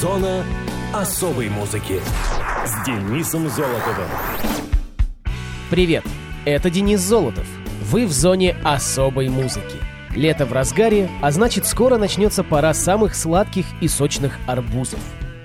Зона особой музыки с Денисом Золотовым. Привет, это Денис Золотов. Вы в зоне особой музыки. Лето в разгаре, а значит скоро начнется пора самых сладких и сочных арбузов.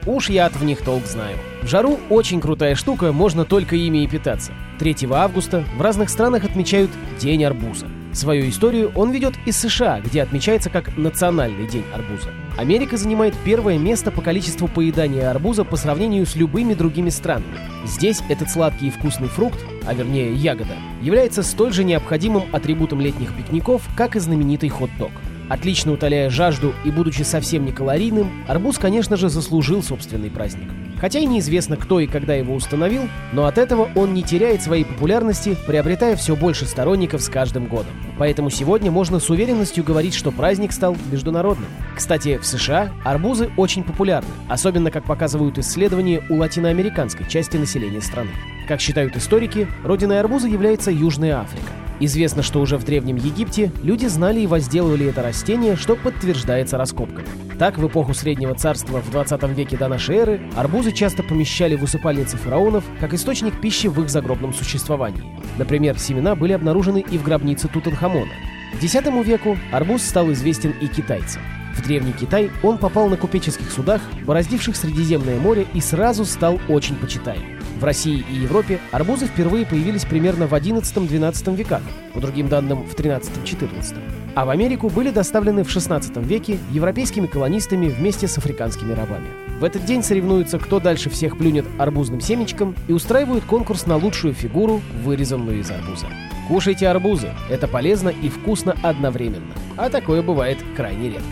Уж я в них толк знаю. В жару очень крутая штука, можно только ими и питаться. 3 августа в разных странах отмечают День арбуза. Свою историю он ведет из США, где отмечается как Национальный день арбуза. Америка занимает первое место по количеству поедания арбуза по сравнению с любыми другими странами. Здесь этот сладкий и вкусный фрукт, а вернее ягода, является столь же необходимым атрибутом летних пикников, как и знаменитый хот-дог. Отлично утоляя жажду и будучи совсем не калорийным, арбуз, конечно же, заслужил собственный праздник. Хотя и неизвестно, кто и когда его установил, но от этого он не теряет своей популярности, приобретая все больше сторонников с каждым годом. Поэтому сегодня можно с уверенностью говорить, что праздник стал международным. Кстати, в США арбузы очень популярны, особенно, как показывают исследования у латиноамериканской части населения страны. Как считают историки, родиной арбуза является Южная Африка. Известно, что уже в Древнем Египте люди знали и возделывали это растение, что подтверждается раскопками. Так, в эпоху Среднего Царства в 20 веке до нашей эры арбузы часто помещали в усыпальницы фараонов как источник пищи в их загробном существовании. Например, семена были обнаружены и в гробнице Тутанхамона. X веку арбуз стал известен и китайцам. В Древний Китай он попал на купеческих судах, бороздивших Средиземное море, и сразу стал очень почитаем. В России и Европе арбузы впервые появились примерно в XI-XII веках, по другим данным в XIII-XIV. А в Америку были доставлены в XVI веке европейскими колонистами вместе с африканскими рабами. В этот день соревнуются, кто дальше всех плюнет арбузным семечком и устраивают конкурс на лучшую фигуру, вырезанную из арбуза. Кушайте арбузы, это полезно и вкусно одновременно. А такое бывает крайне редко.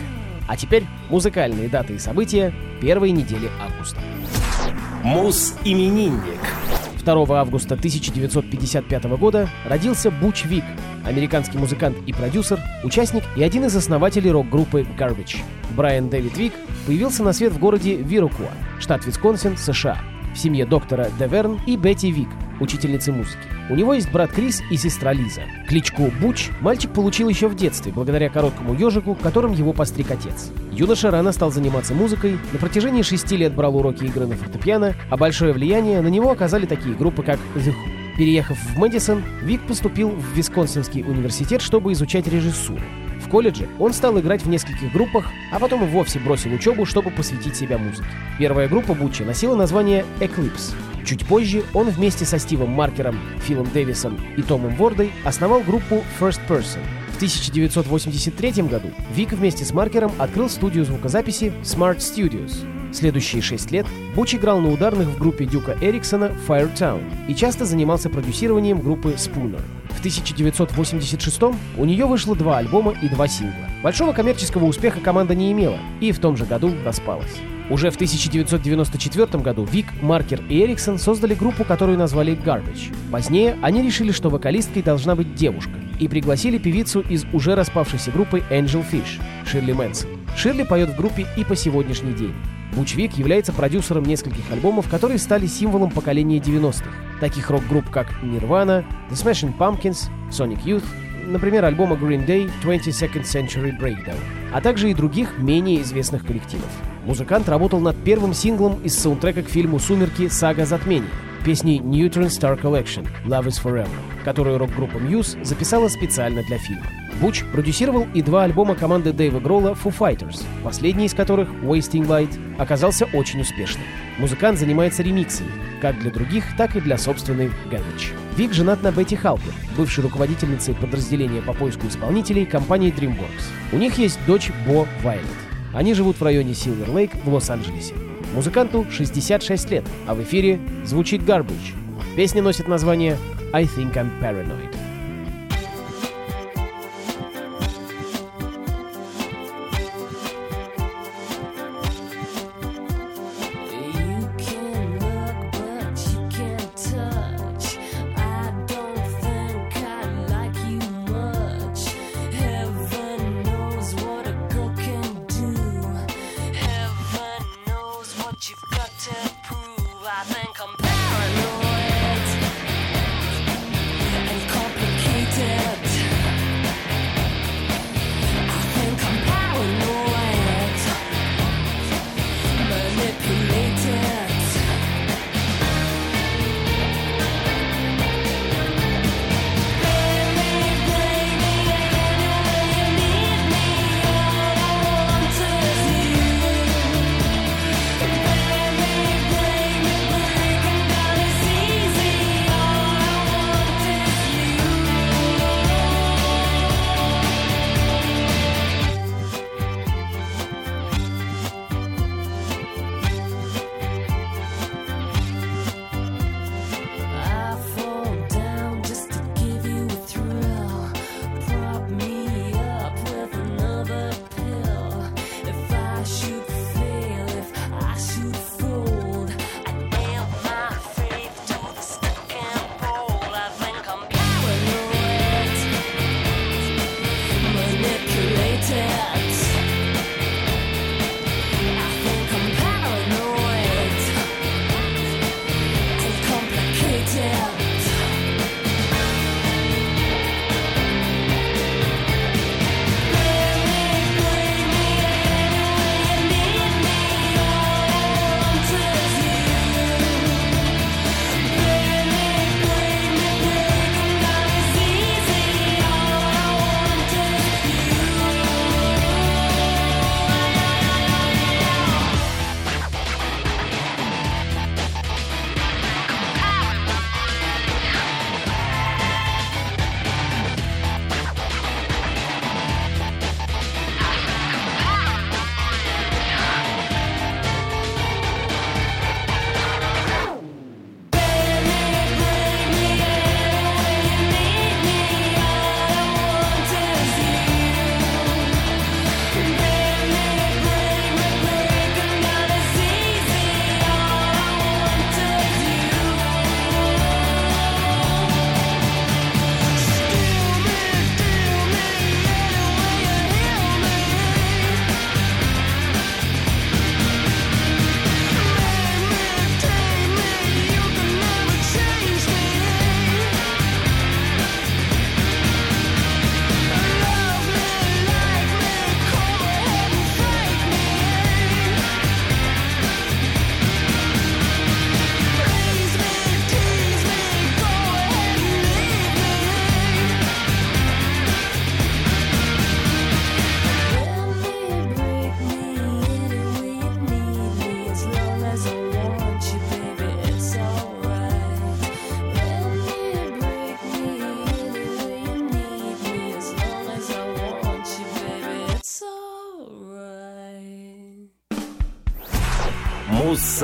А теперь музыкальные даты и события первой недели августа. Мус-именинник. 2 августа 1955 года родился Буч Вик, американский музыкант и продюсер, участник и один из основателей рок-группы Garbage. Брайан Дэвид Вик появился на свет в городе Вирукуа, штат Висконсин, США, в семье доктора Деверн и Бетти Вик, учительницы музыки. У него есть брат Крис и сестра Лиза. Кличку Буч мальчик получил еще в детстве, благодаря короткому ежику, которым его постриг отец. Юноша рано стал заниматься музыкой, на протяжении шести лет брал уроки игры на фортепиано, а большое влияние на него оказали такие группы, как The Who. Переехав в Мэдисон, Вик поступил в Висконсинский университет, чтобы изучать режиссуру. Колледже он стал играть в нескольких группах, а потом и вовсе бросил учебу, чтобы посвятить себя музыке. Первая группа Бучи носила название Eclipse. Чуть позже он вместе со Стивом Маркером, Филом Дэвисом и Томом Вордой основал группу First Person. В 1983 году Вик вместе с Маркером открыл студию звукозаписи Smart Studios. Следующие шесть лет Буч играл на ударных в группе Дюка Эриксона Firetown и часто занимался продюсированием группы Spooner. В 1986 у нее вышло два альбома и два сингла. Большого коммерческого успеха команда не имела и в том же году распалась. Уже в 1994 году Вик, Маркер и Эриксон создали группу, которую назвали Garbage. Позднее они решили, что вокалисткой должна быть девушка, и пригласили певицу из уже распавшейся группы Angel Fish, Ширли Мэнсон. Ширли поет в группе и по сегодняшний день. Буч Вик является продюсером нескольких альбомов, которые стали символом поколения 90-х, таких рок-групп как Nirvana, The Smashing Pumpkins, Sonic Youth, например, альбома Green Day 22nd Century Breakdown, а также и других менее известных коллективов. Музыкант работал над первым синглом из саундтрека к фильму «Сумерки. Сага затмения» песни Neutron Star Collection «Love is Forever», которую рок-группа Muse записала специально для фильма. Буч продюсировал и два альбома команды Дэйва Гролла Foo Fighters, последний из которых, Wasting Light, оказался очень успешным. Музыкант занимается ремиксами, как для других, так и для собственной Garbage. Вик женат на Бетти Халпер, бывшей руководительнице подразделения по поиску исполнителей компании DreamWorks. У них есть дочь Бо Вайлет. Они живут в районе Силвер Лейк в Лос-Анджелесе. Музыканту 66 лет, а в эфире звучит Garbage. Песня носит название I Think I'm Paranoid.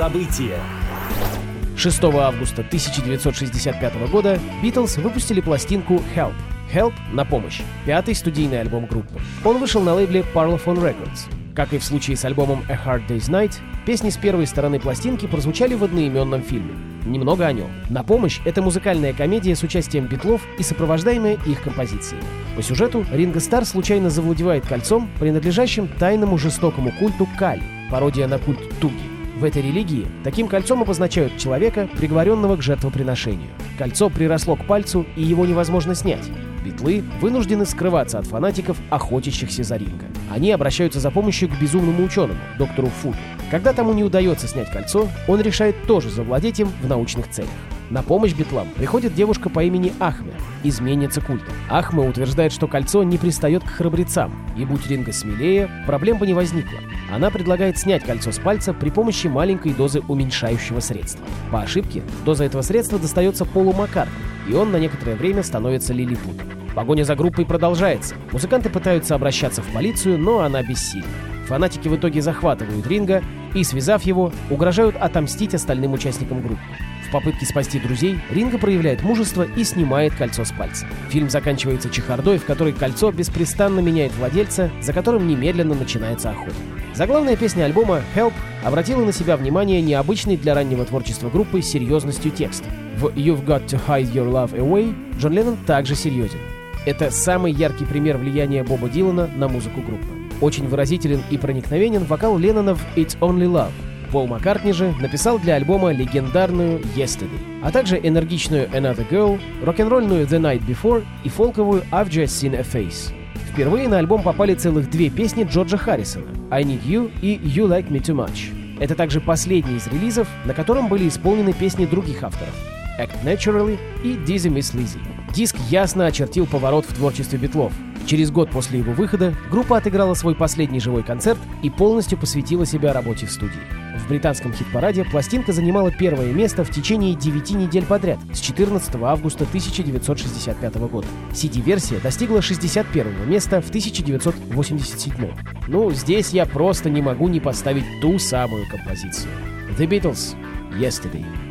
Муз-события. 6 августа 1965 года Битлз выпустили пластинку Help. Help на помощь. Пятый студийный альбом группы. Он вышел на лейбле Parlophone Records. Как и в случае с альбомом A Hard Day's Night, песни с первой стороны пластинки прозвучали в одноименном фильме. Немного о нем. «На помощь» — это музыкальная комедия с участием битлов и сопровождаемая их композициями. По сюжету Ринго Стар случайно завладевает кольцом, принадлежащим тайному жестокому культу Кали, пародия на культ Туги. В этой религии таким кольцом обозначают человека, приговоренного к жертвоприношению. Кольцо приросло к пальцу, и его невозможно снять. Битлы вынуждены скрываться от фанатиков, охотящихся за Ринго. Они обращаются за помощью к безумному ученому, доктору Фуду. Когда тому не удается снять кольцо, он решает тоже завладеть им в научных целях. На помощь Битлам приходит девушка по имени Ахме, изменница культа. Ахме утверждает, что кольцо не пристает к храбрецам, и будь Ринго смелее, проблем бы не возникло. Она предлагает снять кольцо с пальца при помощи маленькой дозы уменьшающего средства. По ошибке, доза этого средства достается Полу Маккартни, и он на некоторое время становится лилипутом. Погоня за группой продолжается. Музыканты пытаются обращаться в полицию, но она бессильна. Фанатики в итоге захватывают Ринга и, связав его, угрожают отомстить остальным участникам группы. Попытке спасти друзей Ринго проявляет мужество и снимает кольцо с пальца. Фильм заканчивается чехардой, в которой кольцо беспрестанно меняет владельца, за которым немедленно начинается охота. Заглавная песня альбома «Help» обратила на себя внимание необычной для раннего творчества группы серьезностью текста. В «You've Got to Hide Your Love Away» Джон Леннон также серьезен. Это самый яркий пример влияния Боба Дилана на музыку группы. Очень выразителен и проникновенен вокал Леннона в «It's Only Love». Пол Маккартни же написал для альбома легендарную «Yesterday», а также энергичную «Another Girl», рок-н-ролльную «The Night Before» и фолковую «I've Just Seen a Face». Впервые на альбом попали целых две песни Джорджа Харрисона «I Need You» и «You Like Me Too Much». Это также последний из релизов, на котором были исполнены песни других авторов «Act Naturally» и «Dizzy Miss Lizzy». Диск ясно очертил поворот в творчестве битлов. Через год после его выхода группа отыграла свой последний живой концерт и полностью посвятила себя работе в студии. В британском хит-параде пластинка занимала первое место в течение 9 недель подряд с 14 августа 1965 года. CD-версия достигла 61 места в 1987. Ну, здесь я просто не могу не поставить ту самую композицию. The Beatles — Yesterday.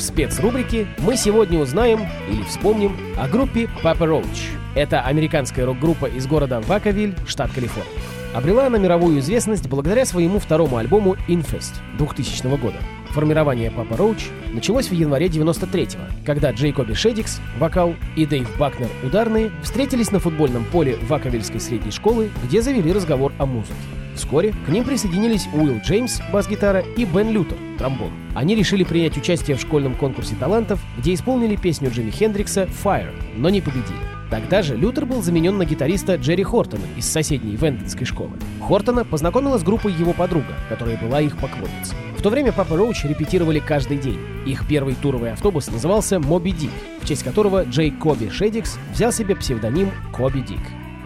В спецрубрике мы сегодня узнаем или вспомним о группе Papa Roach. Это американская рок-группа из города Ваковиль, штат Калифорния. Обрела она мировую известность благодаря своему второму альбому Infest 2000 года. Формирование Papa Roach началось в январе 93-го, когда Джейкоби Шедикс, вокал, и Дэйв Бакнер, ударные, встретились на футбольном поле Ваковильской средней школы, где завели разговор о музыке. Вскоре к ним присоединились Уилл Джеймс, бас-гитара, и Бен Лютер, тромбон. Они решили принять участие в школьном конкурсе талантов, где исполнили песню Джимми Хендрикса «Fire», но не победили. Тогда же Лютер был заменен на гитариста Джерри Хортона из соседней Ванденской школы. Хортона познакомила с группой его подруга, которая была их поклонницей. В то время Papa Roach репетировали каждый день. Их первый туровый автобус назывался «Моби Дик», в честь которого Джейкоби Шэддикс взял себе псевдоним Коби Дик.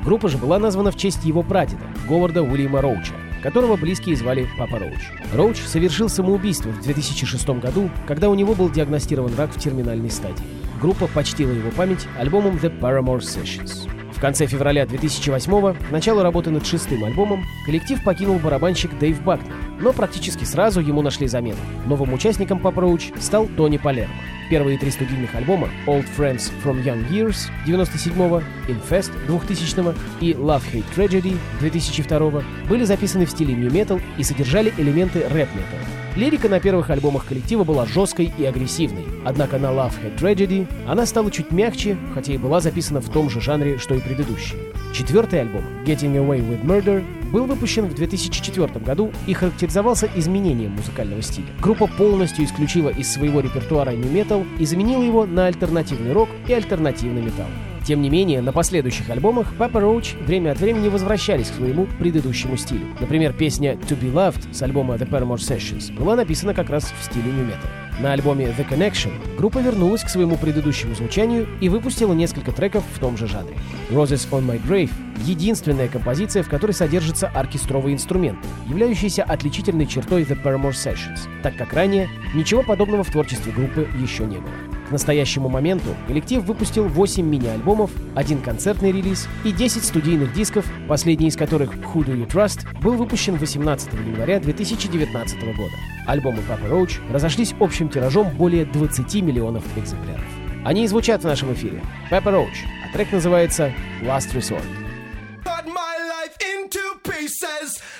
Группа же была названа в честь его прадеда, Говарда Уильяма Роуча, которого близкие звали Папа Роуч. Роуч совершил самоубийство в 2006 году, когда у него был диагностирован рак в терминальной стадии. Группа почтила его память альбомом The Paramore Sessions. В конце февраля 2008 к началу работы над шестым альбомом, коллектив покинул барабанщик Дэйв Бакнер, но практически сразу ему нашли замену. Новым участником Papa Roach стал Тони Палермо. Первые три студийных альбома Old Friends from Young Years 97-го, Infest 2000-го и Love Hate Tragedy 2002-го были записаны в стиле New Metal и содержали элементы рэп-металла. Лирика на первых альбомах коллектива была жесткой и агрессивной, однако на Love Hate Tragedy она стала чуть мягче, хотя и была записана в том же жанре, что и предыдущие. Четвертый альбом Getting Away with Murder был выпущен в 2004 году и характеризовался изменением музыкального стиля. Группа полностью исключила из своего репертуара Metal и заменила его на альтернативный рок и альтернативный металл. Тем не менее, на последующих альбомах Papa Roach время от времени возвращались к своему предыдущему стилю. Например, песня To Be Loved с альбома The Paramore Sessions была написана как раз в стиле Metal. На альбоме The Connection группа вернулась к своему предыдущему звучанию и выпустила несколько треков в том же жанре. Roses on My Grave — единственная композиция, в которой содержится оркестровый инструмент, являющийся отличительной чертой The Paramore Sessions, так как ранее ничего подобного в творчестве группы еще не было. К настоящему моменту коллектив выпустил 8 мини-альбомов, один концертный релиз и 10 студийных дисков, последний из которых «Who Do You Trust» был выпущен 18 января 2019 года. Альбомы Papa Roach разошлись общим тиражом более 20 миллионов экземпляров. Они и звучат в нашем эфире. Papa Roach, а трек называется «Last Resort».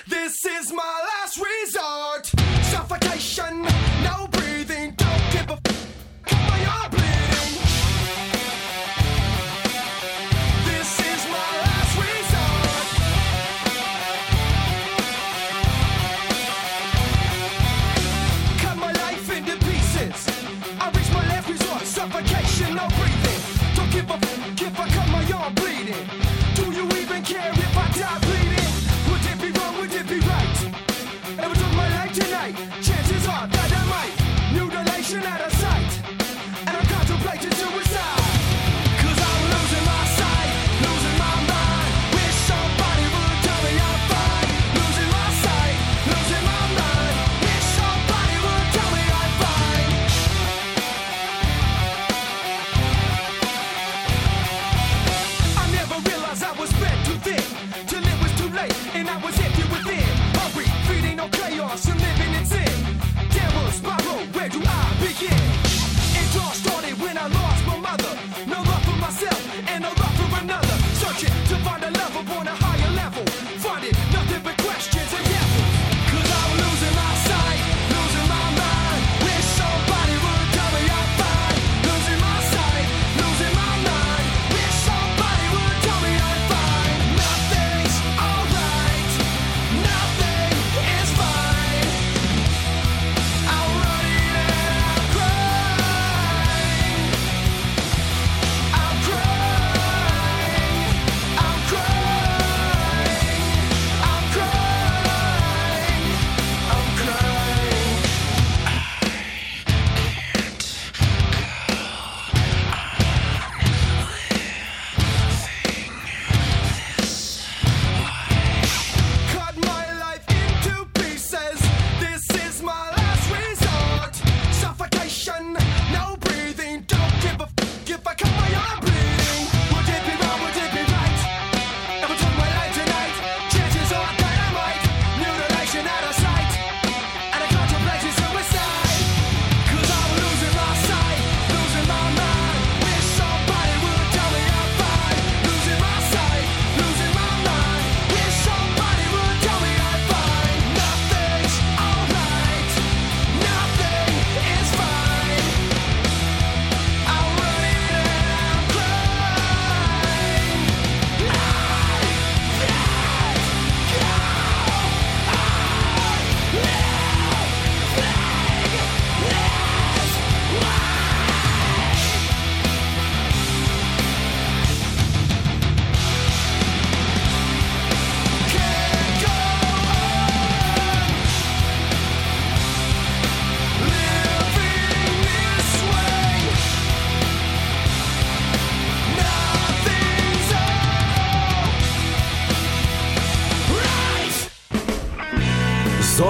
This is my last resort.